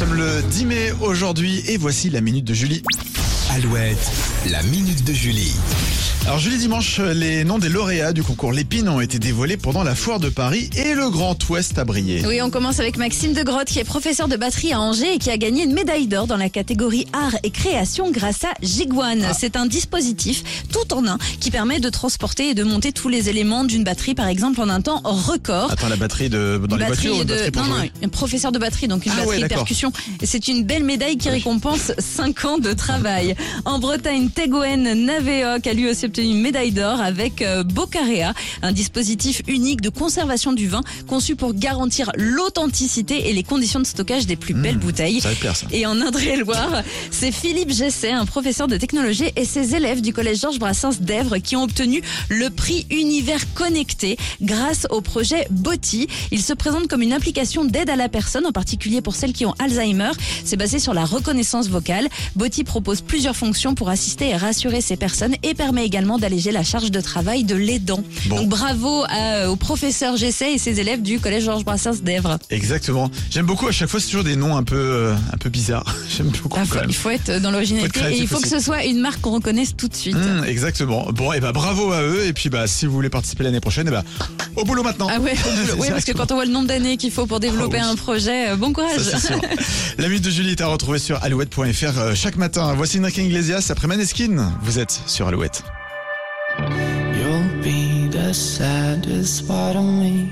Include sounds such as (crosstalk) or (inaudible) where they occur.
sommes le 10 mai aujourd'hui et voici la minute de Julie. Alouette, la minute de Julie. Alors Julie dimanche, les noms des lauréats du concours Lépine ont été dévoilés pendant la foire de Paris et le Grand Ouest a brillé. Oui, on commence avec Maxime de Grotte, qui est professeur de batterie à Angers et qui a gagné une médaille d'or dans la catégorie art et création grâce à Jiguan. C'est un dispositif tout en un qui permet de transporter et de monter tous les éléments d'une batterie, par exemple, en un temps record. Attends, la batterie de dans les Batterie voitures ou de- la batterie pour non, non, un professeur de batterie, donc une Ah ouais, batterie d'accord. percussion. C'est une belle médaille qui récompense 5 ans de travail. En Bretagne, Tegoen Naveoc a lui aussi obtenu une médaille d'or avec euh, Bocarea, un dispositif unique de conservation du vin conçu pour garantir l'authenticité et les conditions de stockage des plus belles bouteilles. Mmh. Ça te plaire ça. Et en Indre-et-Loire, c'est Philippe Gesset, un professeur de technologie et ses élèves du collège Georges Brassens d'Èvres qui ont obtenu le prix Univers Connecté grâce au projet Boti. Il se présente comme une application d'aide à la personne, en particulier pour celles qui ont Alzheimer. C'est basé sur la reconnaissance vocale. Boti propose plusieurs fonctions pour assister et rassurer ces personnes et permet également d'alléger la charge de travail de l'aidant. Bon. Donc bravo à- au professeur Gesset et ses élèves du collège Georges Brassens d'Èvres. Exactement. J'aime beaucoup à chaque fois c'est toujours des noms un peu euh, un peu bizarres. (laughs) J'aime beaucoup Ah, quand faut- même. il faut être dans l'originalité et il faut que ce soit une marque qu'on reconnaisse tout de suite. Mmh, exactement. Bon et bah bravo à eux et puis bah si vous voulez participer l'année prochaine et bah au boulot maintenant. Ah ouais, ouais, (laughs) parce que quand on voit le nombre d'années qu'il faut pour développer Ah oui. un projet, euh, bon courage. Ça, sûr. (laughs) La minute de Julie est à retrouver sur alouette.fr euh, chaque matin. Voici Enrique après Maneskin. Vous êtes sur Alouette. You'll be the saddest part of me,